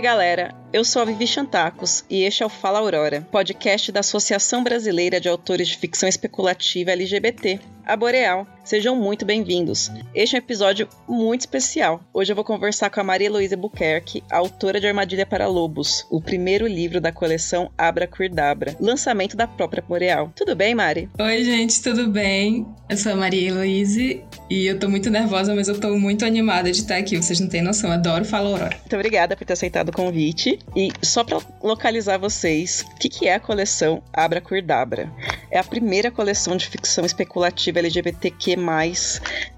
aí, galera? Eu sou a Vivi Chantacos e este é o Fala Aurora, podcast da Associação Brasileira de Autores de Ficção Especulativa LGBT, a Boreal. Sejam muito bem-vindos. Este é um episódio muito especial. Hoje eu vou conversar com a Maria Heloísa Buquerque, autora de Armadilha para Lobos, o primeiro livro da coleção Abra Queerdabra, lançamento da própria Boreal. Tudo bem, Mari? Oi, gente, tudo bem? Eu sou a Maria Heloísa e eu tô muito nervosa, mas eu tô muito animada de estar aqui. Vocês não têm noção, adoro Fala Aurora. Muito obrigada por ter aceitado o convite. E só para localizar vocês, o que, que é a coleção Abra Queerdabra? É a primeira coleção de ficção especulativa LGBTQ+,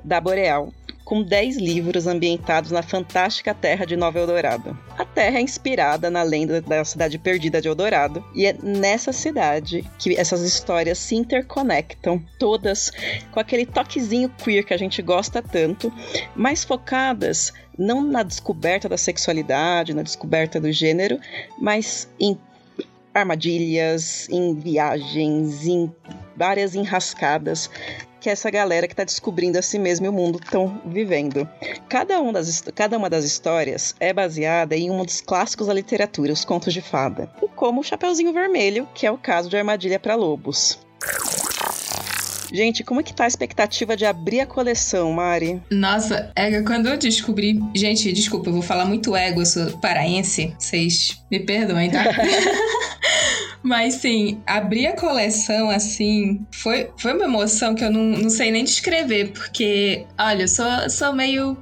da Boreal, com 10 livros ambientados na fantástica terra de Nova Eldorado. A terra é inspirada na lenda da cidade perdida de Eldorado, e é nessa cidade que essas histórias se interconectam, todas com aquele toquezinho queer que a gente gosta tanto, mas focadas não na descoberta da sexualidade, na descoberta do gênero, mas em armadilhas, em viagens, em várias enrascadas que essa galera que está descobrindo a si mesma e o mundo estão vivendo. Cada, um das, cada uma das histórias é baseada em um dos clássicos da literatura, os contos de fada, como o Chapeuzinho Vermelho, que é o caso de Armadilha para Lobos. Gente, como é que tá a expectativa de abrir a coleção, Mari? Nossa, é quando eu descobri. Gente, desculpa, eu vou falar muito ego, eu sou paraense. Vocês me perdoem, tá? Mas sim, abrir a coleção assim foi, foi uma emoção que eu não, não sei nem descrever, porque, olha, eu sou, sou meio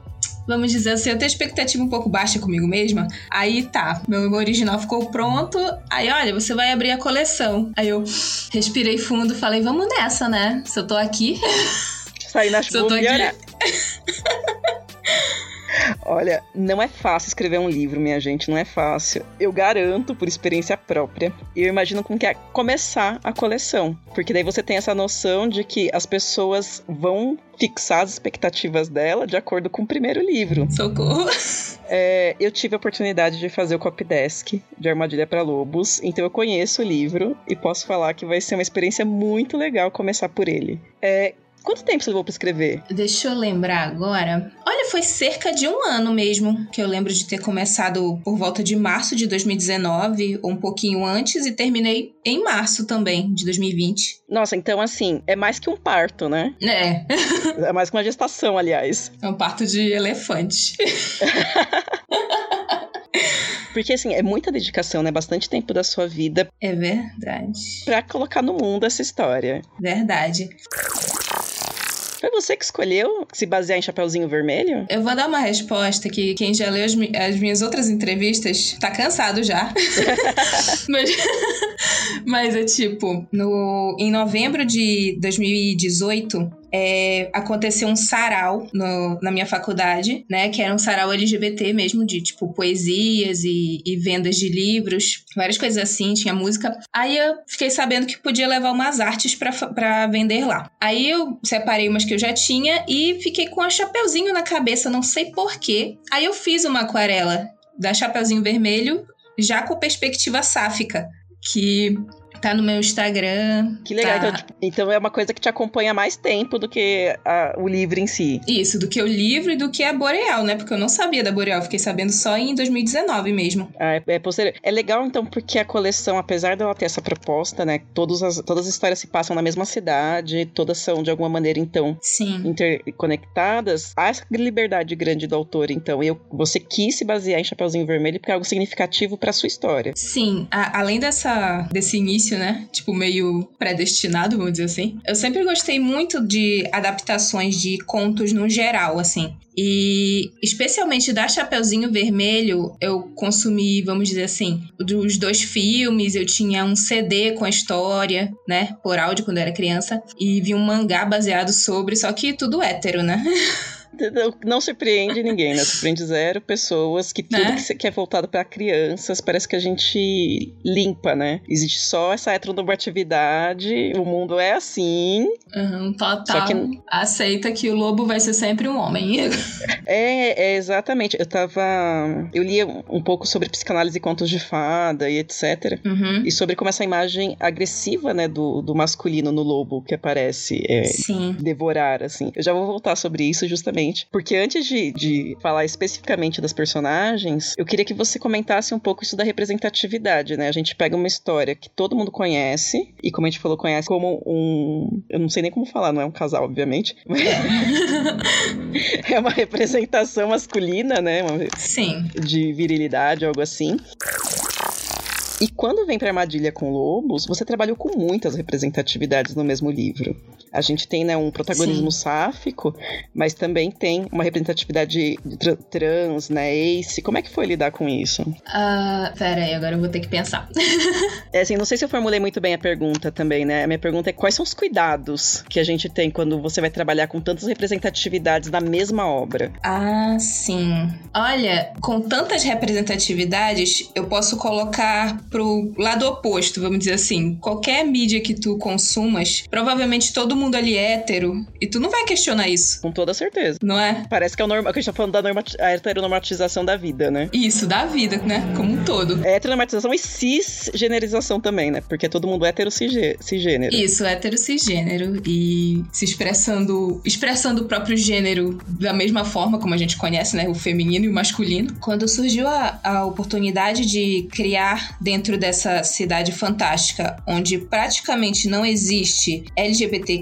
vamos dizer assim, eu tenho expectativa um pouco baixa comigo mesma. Aí tá, meu original ficou pronto. Aí, olha, você vai abrir a coleção. Aí eu respirei fundo, falei, vamos nessa, né? Se eu tô aqui. Sair na chuva, aqui... Olha, não é fácil escrever um livro, minha gente, não é fácil. Eu garanto, por experiência própria. E eu imagino como que é começar a coleção. Porque daí você tem essa noção de que as pessoas vão fixar as expectativas dela de acordo com o primeiro livro. Socorro! É, eu tive a oportunidade de fazer o copydesk de Armadilha para Lobos, então eu conheço o livro e posso falar que vai ser uma experiência muito legal começar por ele. É, Quanto tempo você levou pra escrever? Deixa eu lembrar agora. Olha, foi cerca de um ano mesmo que eu lembro de ter começado por volta de março de 2019, ou um pouquinho antes, e terminei em março também, de 2020. Nossa, então assim, é mais que um parto, né? É. é mais que uma gestação, aliás. É um parto de elefante. Porque, assim, é muita dedicação, né? Bastante tempo da sua vida. É verdade. Pra colocar no mundo essa história. Verdade. Foi você que escolheu se basear em Chapeuzinho Vermelho? Eu vou dar uma resposta que quem já leu as, as minhas outras entrevistas tá cansado já. mas, mas é tipo, no, em novembro de 2018, é, aconteceu um sarau no, na minha faculdade, né? Que era um sarau LGBT mesmo, de tipo poesias e, e vendas de livros, várias coisas assim, tinha música. Aí eu fiquei sabendo que podia levar umas artes para vender lá. Aí eu separei umas que eu já tinha e fiquei com a chapeuzinho na cabeça, não sei porquê. Aí eu fiz uma aquarela da Chapeuzinho Vermelho, já com perspectiva sáfica, que Tá no meu Instagram. Que legal. Tá... Então, tipo, então, é uma coisa que te acompanha mais tempo do que a, o livro em si. Isso, do que o livro e do que a Boreal, né? Porque eu não sabia da Boreal, fiquei sabendo só em 2019 mesmo. Ah, é, é posterior. É legal, então, porque a coleção, apesar dela ter essa proposta, né? Todas as, todas as histórias se passam na mesma cidade, todas são, de alguma maneira, então, Sim. interconectadas. Há essa liberdade grande do autor, então. E você quis se basear em Chapeuzinho Vermelho porque é algo significativo para sua história. Sim. A, além dessa, desse início início, né? Tipo, meio predestinado, vamos dizer assim. Eu sempre gostei muito de adaptações de contos no geral, assim. E especialmente da Chapeuzinho Vermelho, eu consumi, vamos dizer assim, dos dois filmes, eu tinha um CD com a história, né, por áudio quando eu era criança, e vi um mangá baseado sobre, só que tudo hétero, né? não surpreende ninguém, né? Surpreende zero pessoas que tudo né? que é voltado para crianças parece que a gente limpa, né? Existe só essa heteronormatividade, o mundo é assim. Uhum, total. Que... Aceita que o lobo vai ser sempre um homem. é, é, exatamente. Eu tava. Eu lia um pouco sobre psicanálise e contos de fada e etc. Uhum. E sobre como essa imagem agressiva, né, do, do masculino no lobo que aparece é, devorar, assim. Eu já vou voltar sobre isso justamente Porque antes de, de falar especificamente das personagens, eu queria que você comentasse um pouco isso da representatividade, né? A gente pega uma história que todo mundo conhece, e como a gente falou, conhece como um. Eu não sei nem como falar, não é um casal, obviamente. é uma representação masculina, né? Uma... Sim. De virilidade, algo assim. E quando vem para Armadilha com Lobos, você trabalhou com muitas representatividades no mesmo livro. A gente tem né, um protagonismo Sim. sáfico, mas também tem uma representatividade tra trans, né, ace. Como é que foi lidar com isso? Uh, pera aí, agora eu vou ter que pensar. é assim, não sei se eu formulei muito bem a pergunta também, né? A minha pergunta é quais são os cuidados que a gente tem quando você vai trabalhar com tantas representatividades na mesma obra? Ah, sim. Olha, com tantas representatividades, eu posso colocar pro lado oposto, vamos dizer assim. Qualquer mídia que tu consumas, provavelmente todo mundo ali é hétero, e tu não vai questionar isso. Com toda certeza. Não é? Parece que é o normal, que a gente tá falando da norma, a heteronormatização da vida, né? Isso, da vida, né? Como um todo. É heteronormatização e cisgenerização também, né? Porque é todo mundo hétero cisgênero. Isso, hétero cisgênero e se expressando, expressando o próprio gênero da mesma forma como a gente conhece, né? O feminino e o masculino. Quando surgiu a, a oportunidade de criar dentro dessa cidade fantástica, onde praticamente não existe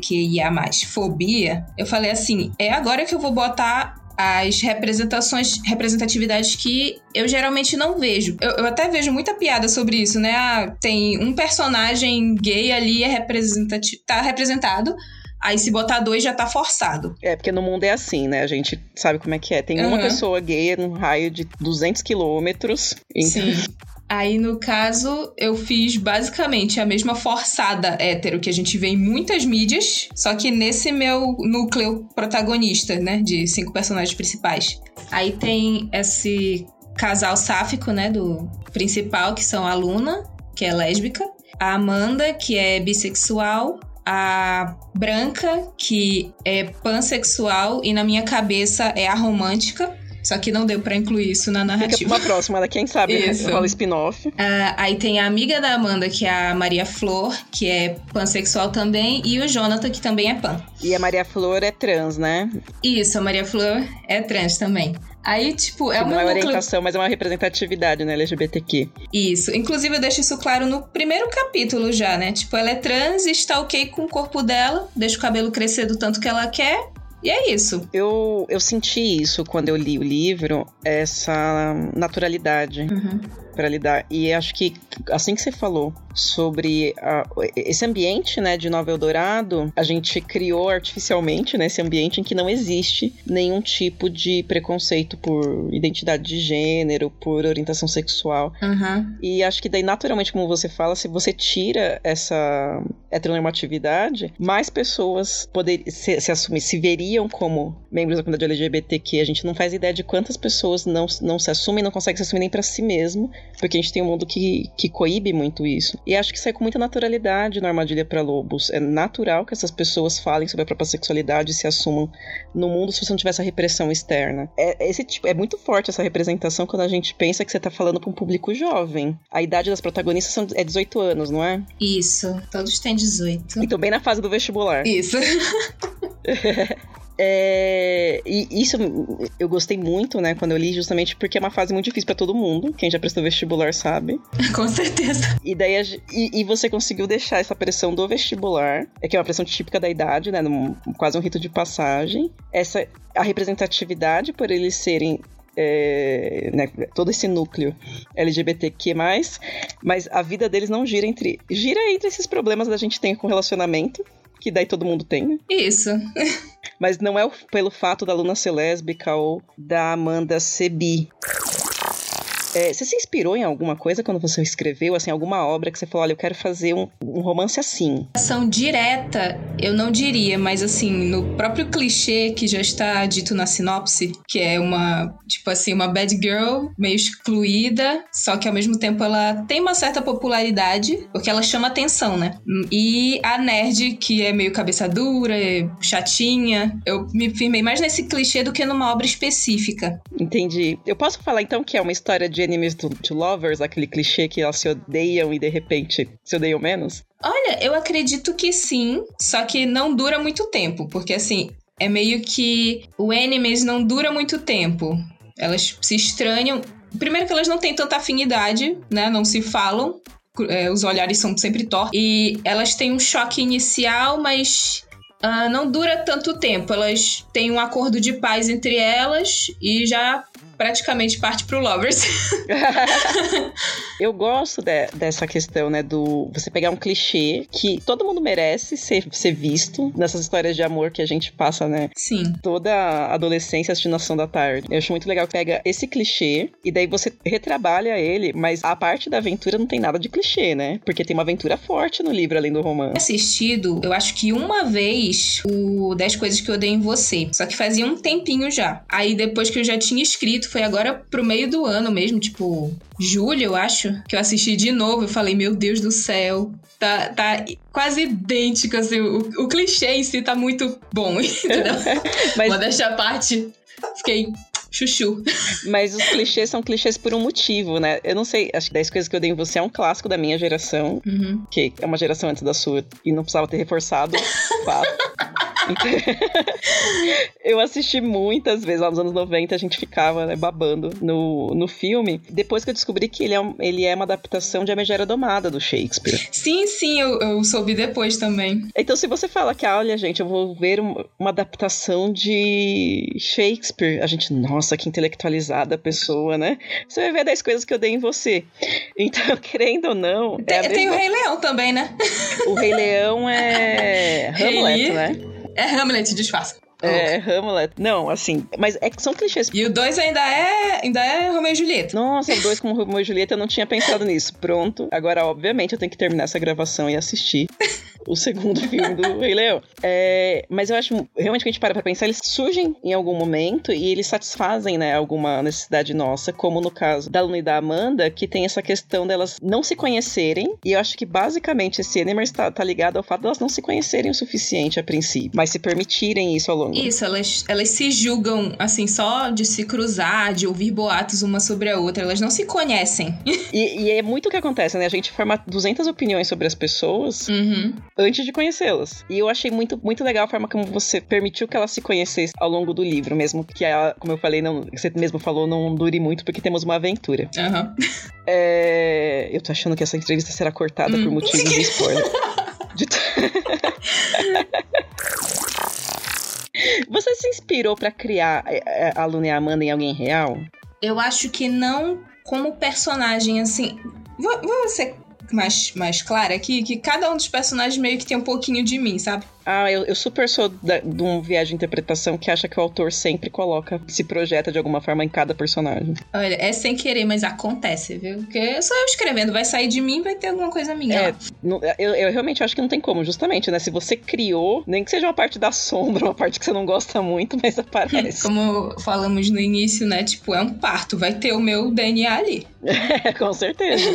LGBTQIA+, fobia, eu falei assim, é agora que eu vou botar as representações, representatividades que eu geralmente não vejo. Eu, eu, até vejo muita piada sobre isso, né? Ah, tem um personagem gay ali é representativo, tá representado. Aí se botar dois já tá forçado. É, porque no mundo é assim, né? A gente sabe como é que é. Tem uma pessoa gay num raio de 200 quilômetros. Então... Sim. Aí, no caso, eu fiz basicamente a mesma forçada hétero que a gente vê em muitas mídias, só que nesse meu núcleo protagonista, né, de cinco personagens principais. Aí tem esse casal sáfico, né, do principal, que são a Luna, que é lésbica, a Amanda, que é bissexual, a Branca, que é pansexual, e na minha cabeça é a romântica. Só que não deu para incluir isso na narrativa. Fica uma próxima, né? quem sabe isso. rola spin-off. Uh, aí tem a amiga da Amanda, que é a Maria Flor, que é pansexual também, e o Jonathan, que também é pan. E a Maria Flor é trans, né? Isso, a Maria Flor é trans também. Aí, tipo, é uma. Não é orientação, mas é uma representatividade, né, LGBTQ. Isso. Inclusive, eu deixo isso claro no primeiro capítulo já, né? Tipo, ela é trans e está ok com o corpo dela, deixa o cabelo crescer do tanto que ela quer, e é isso. Eu, eu senti isso quando eu li o livro, essa naturalidade. Uhum para lidar. E acho que, assim que você falou sobre a, esse ambiente né, de Nova Eldorado, a gente criou artificialmente né, esse ambiente em que não existe nenhum tipo de preconceito por identidade de gênero, por orientação sexual. Uhum. E acho que daí, naturalmente, como você fala, se você tira essa heteronormatividade, mais pessoas poder, se, se assumir, se veriam como membros da comunidade LGBTQ. A gente não faz ideia de quantas pessoas não, não se assumem, não conseguem se assumir nem para si mesmo porque a gente tem um mundo que, que coíbe muito isso. E acho que sai com muita naturalidade na Armadilha para Lobos. É natural que essas pessoas falem sobre a própria sexualidade e se assumam no mundo se você não tiver essa repressão externa. É, esse tipo, é muito forte essa representação quando a gente pensa que você tá falando para um público jovem. A idade das protagonistas são, é 18 anos, não é? Isso, todos têm 18. Então, bem na fase do vestibular. Isso. É, e isso eu gostei muito, né, quando eu li, justamente porque é uma fase muito difícil para todo mundo. Quem já prestou vestibular sabe. Com certeza. E, daí, e, e, você conseguiu deixar essa pressão do vestibular, é que é uma pressão típica da idade, né, num, quase um rito de passagem. Essa a representatividade por eles serem é, né, todo esse núcleo LGBTQ+, mas a vida deles não gira entre... Gira entre esses problemas que a gente tem com relacionamento, que daí todo mundo tem, né? Isso. Mas não é pelo fato da Luna ser lésbica ou da Amanda ser bi. É, você se inspirou em alguma coisa quando você escreveu, assim, alguma obra que você falou, olha, eu quero fazer um, um romance assim? Ação direta, eu não diria, mas assim, no próprio clichê que já está dito na sinopse, que é uma, tipo assim, uma bad girl meio excluída, só que ao mesmo tempo ela tem uma certa popularidade, porque ela chama atenção, né? E a nerd, que é meio cabeça dura, chatinha, eu me firmei mais nesse clichê do que numa obra específica. Entendi. Eu posso falar então que é uma história de de to, to lovers, aquele clichê que elas se odeiam e de repente se odeiam menos? Olha, eu acredito que sim, só que não dura muito tempo, porque assim, é meio que o Enemies não dura muito tempo. Elas se estranham. Primeiro que elas não têm tanta afinidade, né? Não se falam. É, os olhares são sempre tortos. E elas têm um choque inicial, mas uh, não dura tanto tempo. Elas têm um acordo de paz entre elas e já praticamente parte pro Lovers. eu gosto de, dessa questão, né, do você pegar um clichê que todo mundo merece ser, ser visto nessas histórias de amor que a gente passa, né? Sim. Toda a adolescência assistindo Ação da Tarde. Eu acho muito legal que pega esse clichê e daí você retrabalha ele, mas a parte da aventura não tem nada de clichê, né? Porque tem uma aventura forte no livro além do romance. Assistido, eu acho que uma vez o 10 coisas que eu odeio em você. Só que fazia um tempinho já. Aí depois que eu já tinha escrito foi agora pro meio do ano mesmo, tipo, julho, eu acho, que eu assisti de novo. Eu falei, meu Deus do céu, tá, tá quase idêntico, assim, o, o clichê em si tá muito bom, entendeu? Mas... Modéstia à parte, fiquei chuchu. Mas os clichês são clichês por um motivo, né? Eu não sei, acho que 10 coisas que eu dei em você é um clássico da minha geração, uhum. que é uma geração antes da sua e não precisava ter reforçado. fato. eu assisti muitas vezes, lá nos anos 90, a gente ficava né, babando no, no filme. Depois que eu descobri que ele é, um, ele é uma adaptação de A Megera Domada, do Shakespeare. Sim, sim, eu, eu soube depois também. Então, se você fala que, ah, olha, gente, eu vou ver uma, uma adaptação de Shakespeare, a gente, nossa, que intelectualizada a pessoa, né? Você vai ver 10 coisas que eu dei em você. Então, querendo ou não. Tem, é tem o Rei Leão também, né? O Rei Leão é Hamlet, né? É Hamlet, disfarça. É, Hamlet. Não, assim, mas é que são clichês. E o 2 ainda é, ainda é Romeu e Julieta. Nossa, o 2 com Romeu e Julieta, eu não tinha pensado nisso. Pronto. Agora, obviamente, eu tenho que terminar essa gravação e assistir o segundo filme do Rei Leão. É, mas eu acho, realmente, que a gente para pra pensar, eles surgem em algum momento e eles satisfazem, né, alguma necessidade nossa, como no caso da Luna e da Amanda, que tem essa questão delas não se conhecerem, e eu acho que basicamente esse Enemers tá, tá ligado ao fato delas não se conhecerem o suficiente a princípio, mas se permitirem isso ao longo. Isso, elas, elas se julgam, assim, só de se cruzar, de ouvir boatos uma sobre a outra, elas não se conhecem. e, e, é muito o que acontece, né? A gente forma 200 opiniões sobre as pessoas, uhum antes de conhecê-las. E eu achei muito, muito legal a forma como você permitiu que ela se conhecesse ao longo do livro, mesmo que ela, como eu falei, não, você mesmo falou, não dure muito, porque temos uma aventura. Uhum. É, eu tô achando que essa entrevista será cortada hum. por motivos de spoiler. de Você se inspirou para criar é, é, a Luna e a Amanda em alguém real? Eu acho que não como personagem, assim. Vou, vou ser mais, mais clara aqui, que cada um dos personagens meio que tem um pouquinho de mim, sabe? Ah, eu, eu super sou da, de um viagem de interpretação que acha que o autor sempre coloca, se projeta de alguma forma em cada personagem. Olha, é sem querer, mas acontece, viu? Porque só eu escrevendo, vai sair de mim, vai ter alguma coisa minha. É, não, eu, eu realmente acho que não tem como, justamente, né? Se você criou, nem que seja uma parte da sombra, uma parte que você não gosta muito, mas aparece. Como falamos no início, né? Tipo, é um parto, vai ter o meu DNA ali. É, com certeza.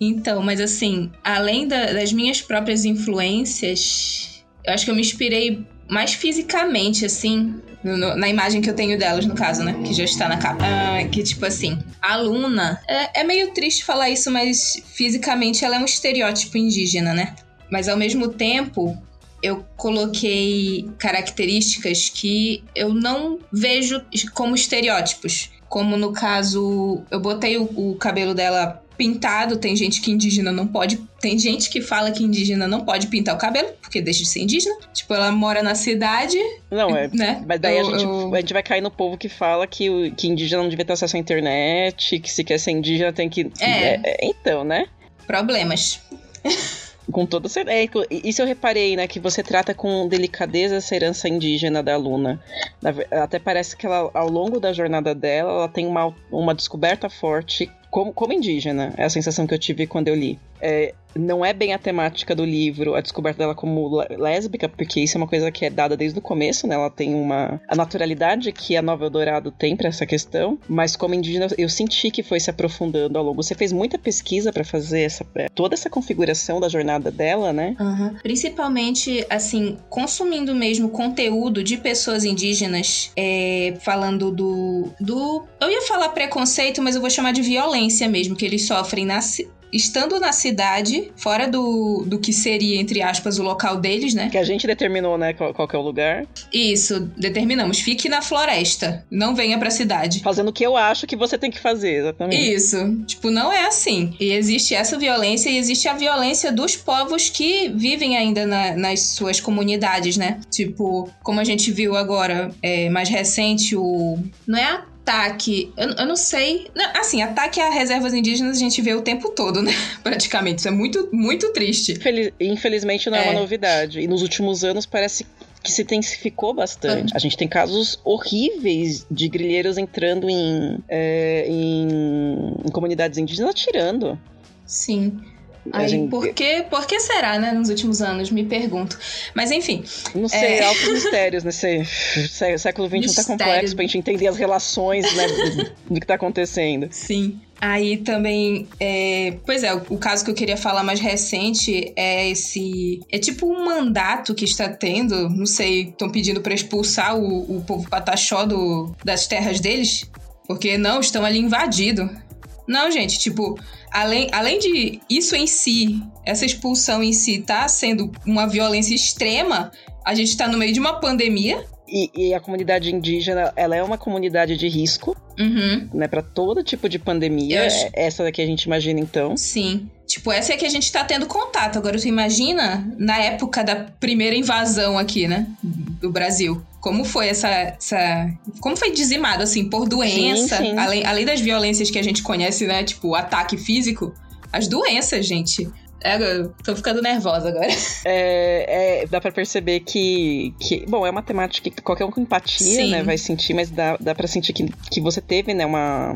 então, mas assim, além da, das minhas próprias influências eu acho que eu me inspirei mais fisicamente, assim, no, na imagem que eu tenho delas, no caso, né? Que já está na capa. Ah, que, tipo assim, a Luna. É, é meio triste falar isso, mas fisicamente ela é um estereótipo indígena, né? Mas ao mesmo tempo, eu coloquei características que eu não vejo como estereótipos. Como no caso, eu botei o, o cabelo dela pintado. Tem gente que indígena não pode. Tem gente que fala que indígena não pode pintar o cabelo, porque deixa de ser indígena. Tipo, ela mora na cidade. Não, é. Né? Mas daí eu, a, gente, eu... a gente vai cair no povo que fala que, o, que indígena não devia ter acesso à internet, que se quer ser indígena tem que. É. é então, né? Problemas. Com toda certeza. É, isso eu reparei, né? Que você trata com delicadeza essa herança indígena da Luna. Até parece que ela, ao longo da jornada dela, ela tem uma, uma descoberta forte como, como indígena. É a sensação que eu tive quando eu li. É, não é bem a temática do livro, a descoberta dela como lésbica, porque isso é uma coisa que é dada desde o começo, né? Ela tem uma a naturalidade que a Nova Eldorado tem para essa questão, mas como indígena eu senti que foi se aprofundando ao longo. Você fez muita pesquisa para fazer essa é, toda essa configuração da jornada dela, né? Uhum. Principalmente assim, consumindo mesmo conteúdo de pessoas indígenas, é, falando do do eu ia falar preconceito, mas eu vou chamar de violência mesmo que eles sofrem na estando na cidade, fora do, do que seria, entre aspas, o local deles, né? Que a gente determinou, né, qual, qual que é o lugar. Isso, determinamos. Fique na floresta, não venha pra cidade. Fazendo o que eu acho que você tem que fazer, exatamente. Isso. Tipo, não é assim. E existe essa violência e existe a violência dos povos que vivem ainda na, nas suas comunidades, né? Tipo, como a gente viu agora, é, mais recente, o. Não é a ataque. Eu, eu não sei. Assim, ataque a reservas indígenas a gente vê o tempo todo, né? Praticamente. Isso é muito, muito triste. Infelizmente não é, é uma novidade. E nos últimos anos parece que se intensificou bastante. A gente tem casos horríveis de grilheiros entrando em, é, em, em comunidades indígenas atirando. Sim. Aí, gente... por, que, por que será, né, nos últimos anos? Me pergunto. Mas enfim. Não sei, é... altos mistérios nesse século XXI Mistério. tá complexo pra gente entender as relações, né, do, que tá acontecendo. Sim. Aí também, é, pois é, o, o, caso que eu queria falar mais recente é esse. É tipo um mandato que está tendo, não sei, estão pedindo para expulsar o, o povo pataxó do, das terras deles, porque não, estão ali invadidos. Não, gente, tipo, além, além de isso em si, essa expulsão em si tá sendo uma violência extrema, a gente tá no meio de uma pandemia. E, e a comunidade indígena, ela é uma comunidade de risco, uhum. né, para todo tipo de pandemia. Acho... Essa daqui a gente imagina então. Sim. Tipo, essa é que a gente tá tendo contato. Agora, tu imagina na época da primeira invasão aqui, né, do Brasil como foi essa, essa. Como foi dizimado, assim, por doença, sim, sim. Além, além das violências que a gente conhece, né? Tipo, ataque físico, as doenças, gente. É, tô ficando nervosa agora. É, é, dá para perceber que, que. Bom, é uma temática que qualquer um com empatia, né, vai sentir, mas dá, dá pra sentir que, que você teve, né, uma,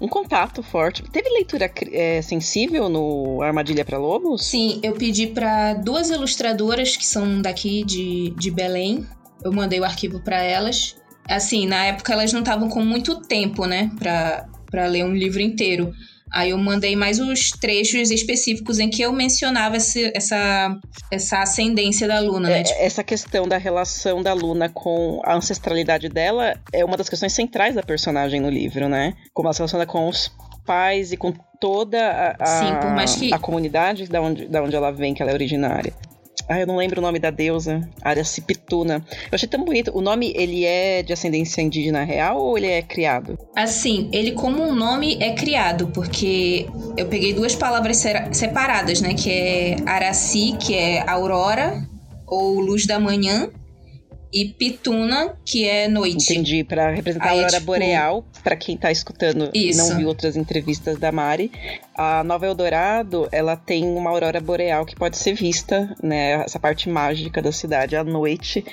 um contato forte. Teve leitura é, sensível no Armadilha para Lobos? Sim, eu pedi para duas ilustradoras que são daqui de, de Belém eu mandei o arquivo para elas. Assim, na época elas não estavam com muito tempo, né, para para ler um livro inteiro. Aí eu mandei mais os trechos específicos em que eu mencionava esse, essa, essa ascendência da Luna, né? É, tipo... Essa questão da relação da Luna com a ancestralidade dela é uma das questões centrais da personagem no livro, né? Como ela se relaciona com os pais e com toda a, a, Sim, que... a comunidade da onde, da onde ela vem, que ela é originária. Ah, eu não lembro o nome da deusa. Aracipituna. Eu achei tão bonito. O nome, ele é de ascendência indígena real ou ele é criado? Assim, ele como um nome é criado, porque eu peguei duas palavras separadas, né? Que é Araci, que é aurora ou luz da manhã, e Pituna, que é noite. Entendi, para representar Aí, a aurora tipo... boreal, para quem tá escutando Isso. e não viu outras entrevistas da Mari, a Nova Eldorado, ela tem uma aurora boreal que pode ser vista, né, essa parte mágica da cidade à noite,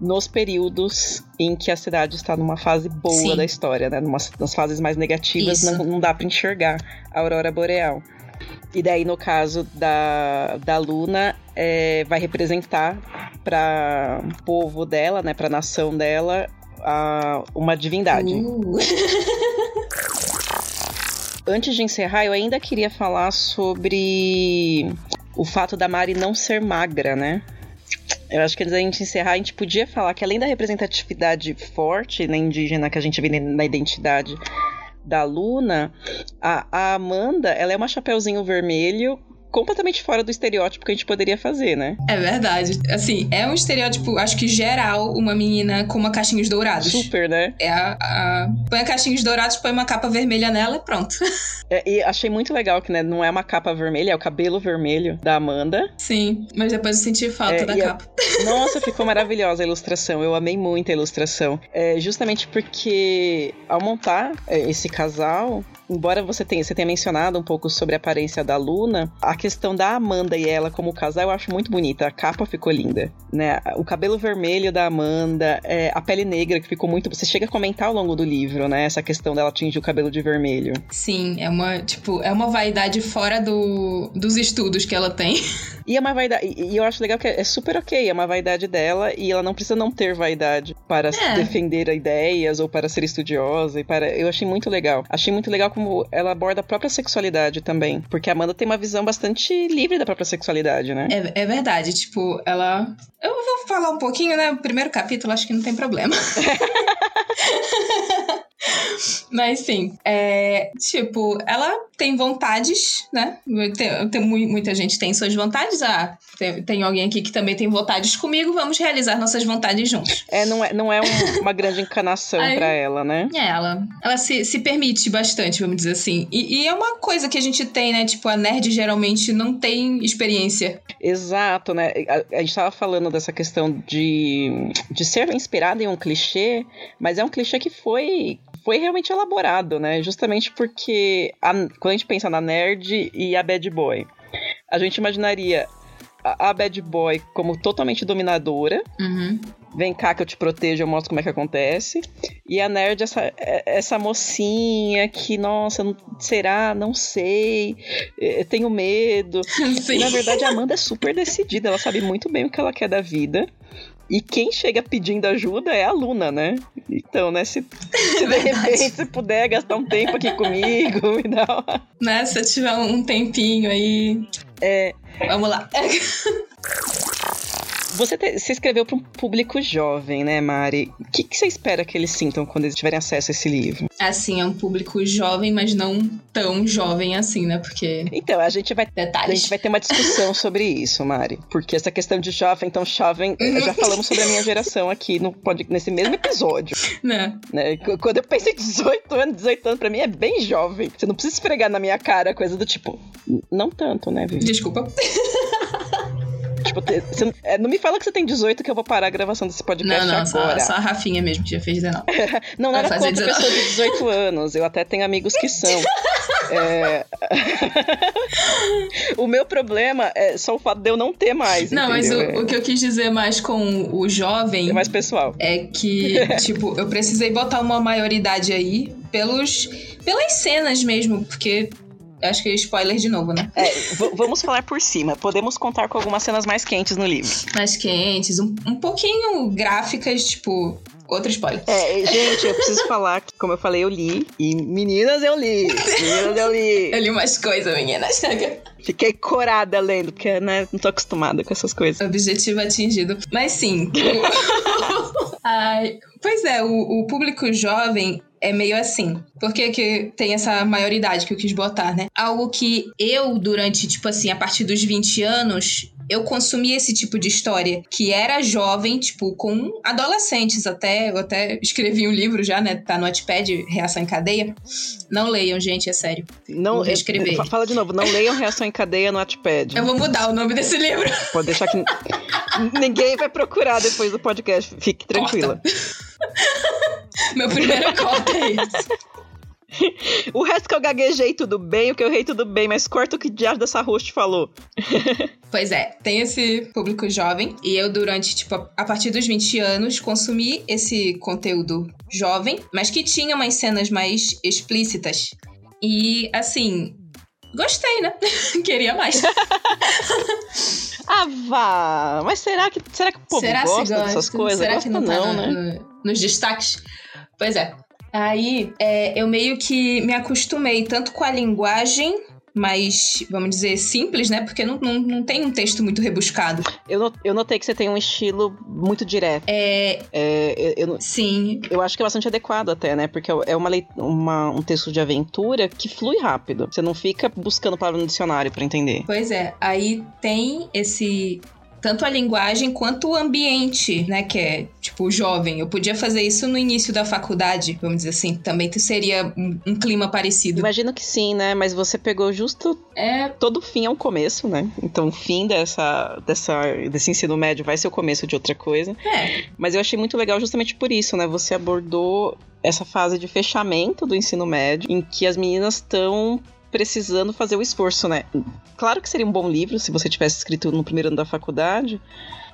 nos períodos em que a cidade está numa fase boa Sim. da história, né, Numas, nas fases mais negativas não, não dá para enxergar a aurora boreal. E daí, no caso da, da Luna, é, vai representar para o povo dela, né, para a nação dela, a, uma divindade. Uh. Antes de encerrar, eu ainda queria falar sobre o fato da Mari não ser magra, né? Eu acho que antes da gente encerrar, a gente podia falar que além da representatividade forte na né, indígena que a gente vê na identidade da Luna, a, a Amanda, ela é uma chapeuzinho vermelho completamente fora do estereótipo que a gente poderia fazer, né? É verdade. Assim, é um estereótipo, acho que geral, uma menina com uma caixinhos dourados. Super, né? É a, a... Põe a caixinhos dourados, põe uma capa vermelha nela e pronto. É, e achei muito legal que, né, não é uma capa vermelha, é o cabelo vermelho da Amanda. Sim, mas depois eu senti falta é, da capa. A... Nossa, ficou maravilhosa a ilustração. Eu amei muito a ilustração. É, justamente porque ao montar é, esse casal, embora você tenha, você tenha mencionado um pouco sobre a aparência da Luna, a questão da Amanda e ela como casal eu acho muito bonita. A capa ficou linda, né? O cabelo vermelho da Amanda, é, a pele negra que ficou muito. Você chega a comentar ao longo do livro, né? Essa questão dela atingir o cabelo de vermelho. Sim, é uma tipo é uma vaidade fora do, dos estudos que ela tem. E é uma vaidade. E eu acho legal que é super ok, é uma vaidade dela e ela não precisa não ter vaidade para é. defender ideias ou para ser estudiosa e para. Eu achei muito legal. Achei muito legal como ela aborda a própria sexualidade também. Porque a Amanda tem uma visão bastante livre da própria sexualidade, né? É, é verdade. Tipo, ela. Eu vou falar um pouquinho, né? O primeiro capítulo, acho que não tem problema. Mas sim, é, tipo, ela tem vontades, né? Tem, tem, muita gente tem suas vontades. Ah, tem, tem, alguém aqui que também tem vontades comigo, vamos realizar nossas vontades juntos. É, não é, não é um, uma grande encanação para ela, né? É, ela, ela se, se permite bastante, vamos dizer assim. E, e, é uma coisa que a gente tem, né? Tipo, a nerd geralmente não tem experiência. Exato, né? A, a gente tava falando dessa questão de, de ser inspirada em um clichê, mas é um clichê que foi foi realmente elaborado, né? Justamente porque a, quando a gente pensa na nerd e a bad boy, a gente imaginaria a, a bad boy como totalmente dominadora. Uhum. Vem cá que eu te protejo, eu mostro como é que acontece. E a nerd, essa, é, essa mocinha que, nossa, será? Não sei. Eu tenho medo. Sim. Na verdade, a Amanda é super decidida. Ela sabe muito bem o que ela quer da vida. E quem chega pedindo ajuda é a Luna, né? Então, né, se, se de repente você puder gastar um tempo aqui comigo e dar uma... Né, se eu tiver um tempinho aí... É... Vamos lá. Você, te, você escreveu para um público jovem, né, Mari? O que, que, você espera que eles sintam quando eles tiverem acesso a esse livro? Assim, é um público jovem, mas não tão jovem assim, né? Porque. Então, a gente vai, Detalhes. A gente vai ter uma discussão sobre isso, Mari. Porque essa questão de jovem, então jovem, já falamos sobre a minha geração aqui no, nesse mesmo episódio. Né? né? Quando eu pensei 18 anos, 18 anos, pra mim é bem jovem. Você não precisa esfregar na minha cara coisa do tipo. Não tanto, né, Vivi? Desculpa. Tipo, você, é, não me fala que você tem 18 que eu vou parar a gravação desse podcast não, não, agora. Só, só a Rafinha mesmo que já fez 19. não, nada contra 19. pessoa de 18 anos. Eu até tenho amigos que são. é... o meu problema é só o fato de eu não ter mais. Não, entendeu? mas o, o, que eu quis dizer mais com o jovem. É mais pessoal. É que, tipo, eu precisei botar uma maioridade aí pelos, pelas cenas mesmo, porque Acho que é spoiler de novo, né? É, vamos falar por cima. Podemos contar com algumas cenas mais quentes no livro. Mais quentes, um, um pouquinho gráficas, tipo, outro spoiler. É, gente, eu preciso falar que, como eu falei, eu li. E meninas, eu li. Meninas, eu li. eu li umas coisas, meninas. Fiquei corada lendo, porque né, não tô acostumada com essas coisas. Objetivo atingido. Mas sim. Ai, pois é, o, o público jovem é meio assim. Por que, que tem essa maioridade que eu quis botar, né? Algo que eu, durante, tipo assim, a partir dos 20 anos, eu consumi esse tipo de história, que era jovem, tipo, com adolescentes até. Eu até escrevi um livro já, né? Tá no Wattpad, Reação em Cadeia. Não leiam, gente, é sério. Não. É, fala de novo, não leiam Reação em Cadeia no Wattpad. Eu vou mudar o nome desse livro. Pode deixar que ninguém vai procurar depois do podcast. Fique tranquila. Meu primeiro corte é isso. o resto que eu gaguejei tudo bem, o que eu errei tudo bem, mas corta o que diabo dessa host falou. pois é, tem esse público jovem e eu durante, tipo, a partir dos 20 anos consumi esse conteúdo jovem, mas que tinha umas cenas mais explícitas. E assim, gostei, né? Queria mais. ah, vá! Mas será que, será que o povo será gosta, gosta dessas coisas? Será gosta que não, não tá no, né? No, nos destaques? Pois é. Aí, é, eu meio que me acostumei tanto com a linguagem mais, vamos dizer, simples, né? Porque não, não, não tem um texto muito rebuscado. Eu, eu notei que você tem um estilo muito direto. É. é eu, eu, sim. Eu acho que é bastante adequado até, né? Porque é uma, uma, um texto de aventura que flui rápido. Você não fica buscando palavra no dicionário para entender. Pois é. Aí tem esse tanto a linguagem quanto o ambiente, né, que é tipo jovem. Eu podia fazer isso no início da faculdade, vamos dizer assim, também seria um, um clima parecido. Imagino que sim, né, mas você pegou justo é todo fim é um começo, né? Então o fim dessa, dessa desse ensino médio vai ser o começo de outra coisa. É. Mas eu achei muito legal justamente por isso, né? Você abordou essa fase de fechamento do ensino médio, em que as meninas estão precisando fazer o esforço, né? Claro que seria um bom livro se você tivesse escrito no primeiro ano da faculdade,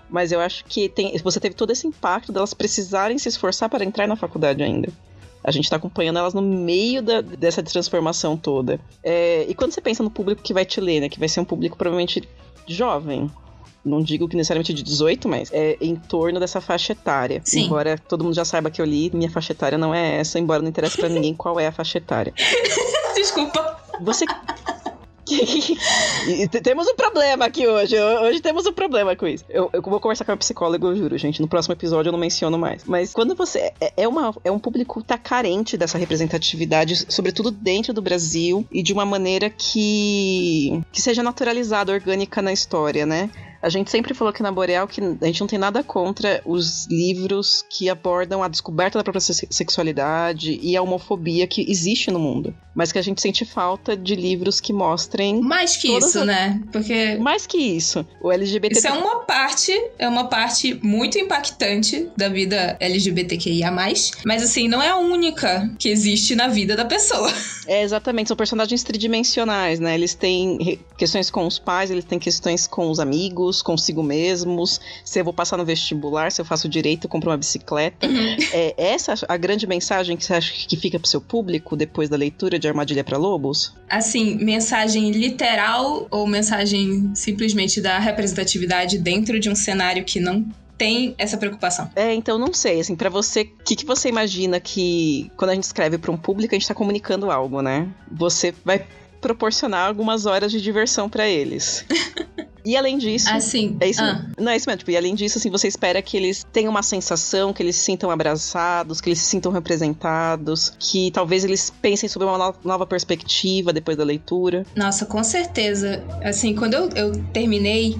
mas eu acho que tem, você teve todo esse impacto delas precisarem se esforçar para entrar na faculdade ainda. A gente está acompanhando elas no meio da, dessa transformação toda. É, e quando você pensa no público que vai te ler, né? Que vai ser um público provavelmente jovem. Não digo que necessariamente de 18, mas é em torno dessa faixa etária. Sim. Embora todo mundo já saiba que eu li, minha faixa etária não é essa, embora não interesse para ninguém qual é a faixa etária. Desculpa. Você. temos um problema aqui hoje. Hoje temos um problema com isso. Eu, eu vou conversar com a psicóloga, eu juro, gente. No próximo episódio eu não menciono mais. Mas quando você. É, é, uma, é um público tá carente dessa representatividade, sobretudo dentro do Brasil, e de uma maneira que. que seja naturalizada, orgânica na história, né? A gente sempre falou aqui na Boreal que a gente não tem nada contra os livros que abordam a descoberta da própria sexualidade e a homofobia que existe no mundo. Mas que a gente sente falta de livros que mostrem. Mais que isso, né? Porque. Mais que isso. O LGBT. Isso é uma parte, é uma parte muito impactante da vida LGBTQIA. Mas assim, não é a única que existe na vida da pessoa. É, exatamente. São personagens tridimensionais, né? Eles têm questões com os pais, eles têm questões com os amigos consigo mesmos, se eu vou passar no vestibular, se eu faço direito, eu compro uma bicicleta. Uhum. É essa a grande mensagem que você acha que fica pro seu público depois da leitura de Armadilha para Lobos? Assim, mensagem literal ou mensagem simplesmente da representatividade dentro de um cenário que não tem essa preocupação. É, então não sei, assim, para você, o que, que você imagina que quando a gente escreve para um público, a gente tá comunicando algo, né? Você vai proporcionar algumas horas de diversão para eles. E além disso. Assim. É isso. Ah. Não, é isso mesmo. Tipo, e além disso, assim, você espera que eles tenham uma sensação, que eles se sintam abraçados, que eles se sintam representados, que talvez eles pensem sobre uma nova perspectiva depois da leitura. Nossa, com certeza. Assim, quando eu, eu terminei.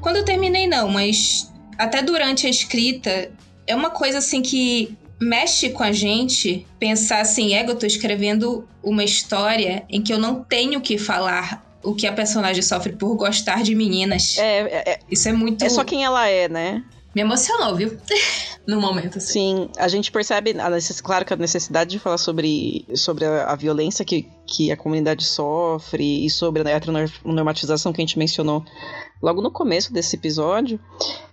Quando eu terminei, não, mas até durante a escrita, é uma coisa assim que mexe com a gente pensar assim, ego, eu tô escrevendo uma história em que eu não tenho que falar o que a personagem sofre por gostar de meninas. É, é, é, Isso é muito. É só quem ela é, né? Me emocionou, viu? no momento, assim. Sim, a gente percebe, a necess... claro que a necessidade de falar sobre, sobre a, a, violência que, que a comunidade sofre e sobre a heteronormatização que a gente mencionou logo no começo desse episódio.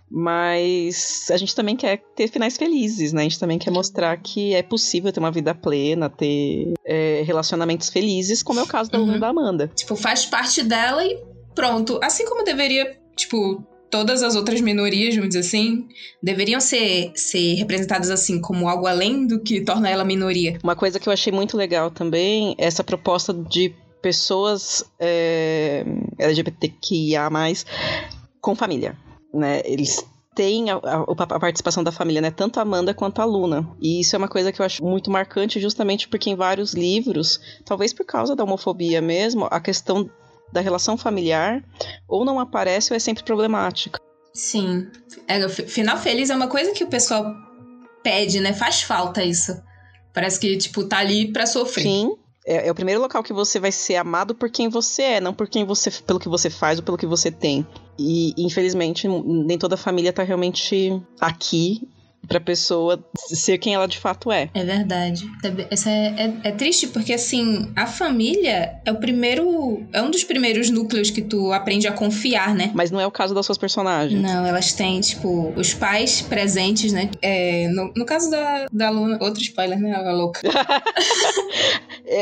Mas a gente também quer ter finais felizes, né? A gente também quer mostrar que é possível ter uma vida plena, ter é, relacionamentos felizes, como é o caso da uhum. da Amanda. Tipo, faz parte dela e pronto. Assim como deveria, tipo, todas as outras minorias, vamos dizer assim, deveriam ser, ser representadas assim, como algo além do que torna ela minoria. Uma coisa que eu achei muito legal também é essa proposta de pessoas é, LGBTQIA, com família né? Eles têm a, a, a, participação da família, né? Tanto a Amanda quanto a Luna. E isso é uma coisa que eu acho muito marcante, justamente porque em vários livros, talvez por causa da homofobia mesmo, a questão da relação familiar ou não aparece ou é sempre problemática. Sim. É, final feliz é uma coisa que o pessoal pede, né? Faz falta isso. Parece que, tipo, tá ali pra sofrer. Sim. É, é, o primeiro local que você vai ser amado por quem você é, não por quem você, pelo que você faz ou pelo que você tem. E, infelizmente, nem toda a família tá realmente aqui pra pessoa ser quem ela de fato é. É verdade. Essa é, é, é, triste porque, assim, a família é o primeiro. É um dos primeiros núcleos que tu aprende a confiar, né? Mas não é o caso das suas personagens. Não, elas têm, tipo, os pais presentes, né? É, no, no caso da, da Luna. Outro spoiler, né? Ela é louca.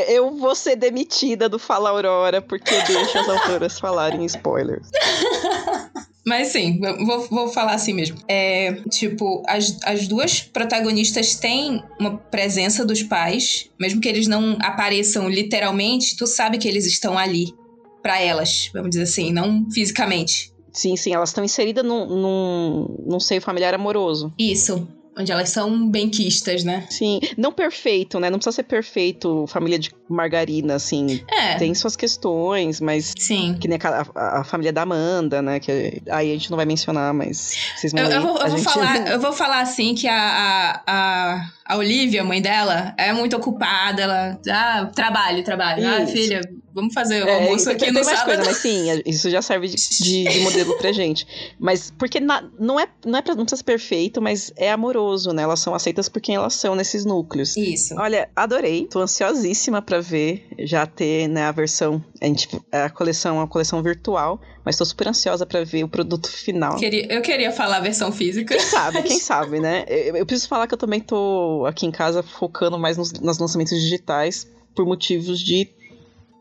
Eu vou ser demitida do Fala Aurora porque deixa as autoras falarem spoilers. Mas sim, vou, vou falar assim mesmo. É, tipo, as, as duas protagonistas têm uma presença dos pais, mesmo que eles não apareçam literalmente, tu sabe que eles estão ali para elas, vamos dizer assim, não fisicamente. Sim, sim, elas estão inseridas num, num, num seio familiar amoroso. Isso. Onde elas são benquistas, né? Sim. Não perfeito, né? Não precisa ser perfeito, família de margarina, assim. É. Tem suas questões, mas. Sim. Que nem a, a, a família da Amanda, né? Que aí a gente não vai mencionar, mas. Vocês vão eu, eu, vou, eu vou falar, eu vou falar assim que a, a, a Olivia, mãe dela, é muito ocupada. Ela. Ah, trabalho, trabalho. Ah, Isso. Ah, filha, vamos fazer o é, almoço aqui no sábado. Coisa, mas sim, isso já serve de, de, de modelo pra gente. Mas porque na, não é, não é pra, não precisa ser perfeito, mas é amoroso, né? Elas são aceitas por quem elas são nesses núcleos. Isso. Olha, adorei. Tô ansiosíssima para ver já ter, né, a versão, a, gente, a coleção, a coleção virtual, mas tô super ansiosa para ver o produto final. Queria, eu queria falar a versão física. Quem sabe, quem sabe, né? Eu, eu, preciso falar que eu também tô aqui em casa focando mais nos, nos lançamentos digitais por motivos de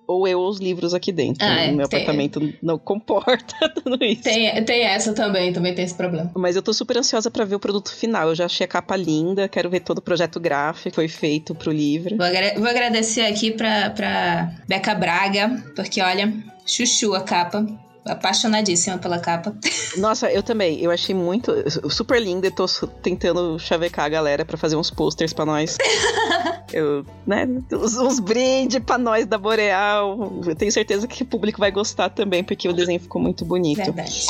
ou eu ou os livros aqui dentro. Ah, é, meu tem... apartamento não comporta tudo isso. Tem, tem essa também, também tem esse problema. Mas eu tô super ansiosa para ver o produto final. Eu já achei a capa linda, quero ver todo o projeto gráfico que foi feito pro livro. Vou, agra vou agradecer aqui pra, pra Beca Braga, porque olha, Chuchu a capa apaixonadíssima pela capa. Nossa, eu também. Eu achei muito super linda e tô tentando chavecar a galera para fazer uns posters para nós. eu, né, uns, uns brindes para nós da Boreal. Eu tenho certeza que o público vai gostar também, porque o desenho ficou muito bonito. Verdade.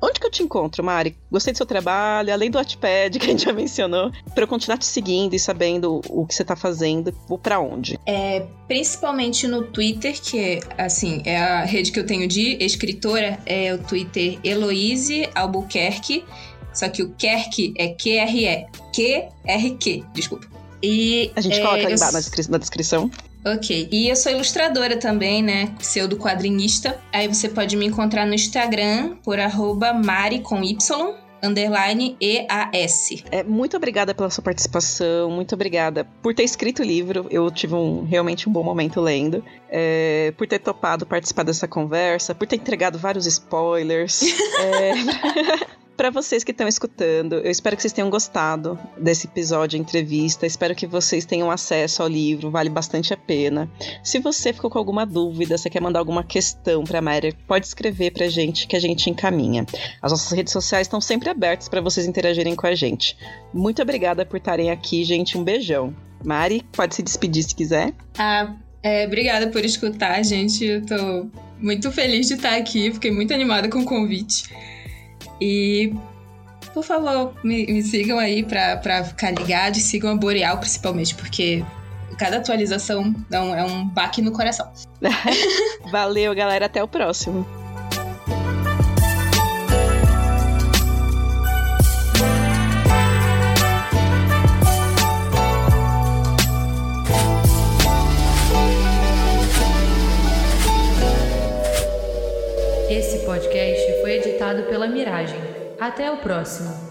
Onde que eu te encontro, Mari? Gostei do seu trabalho, além do Wattpad que a gente já mencionou, para eu continuar te seguindo e sabendo o que você tá fazendo, vou para onde? É, principalmente no Twitter, que assim, é a rede que eu tenho de escritora, é o Twitter Eloise Albuquerque, só que o Kerk é Q-R-E, Q-R-Q, desculpa. E, a gente é, coloca aí eu... na, descri na descrição. Ok. E eu sou ilustradora também, né? Pseudo quadrinista. Aí você pode me encontrar no Instagram por arroba Mari com Y, underline EAS. É, muito obrigada pela sua participação, muito obrigada por ter escrito o livro. Eu tive um, realmente um bom momento lendo. É, por ter topado participar dessa conversa, por ter entregado vários spoilers. é... para vocês que estão escutando, eu espero que vocês tenham gostado desse episódio de entrevista. Espero que vocês tenham acesso ao livro, vale bastante a pena. Se você ficou com alguma dúvida, você quer mandar alguma questão para a Mary, pode escrever para a gente que a gente encaminha. As nossas redes sociais estão sempre abertas para vocês interagirem com a gente. Muito obrigada por estarem aqui, gente. Um beijão. Mari, pode se despedir se quiser. Ah, é, obrigada por escutar, gente. Eu tô muito feliz de estar aqui, fiquei muito animada com o convite. E, por favor, me, me sigam aí pra ficar ligados. Sigam a Boreal, principalmente, porque cada atualização é um, é um baque no coração. Valeu, galera. Até o próximo. pela miragem. Até o próximo!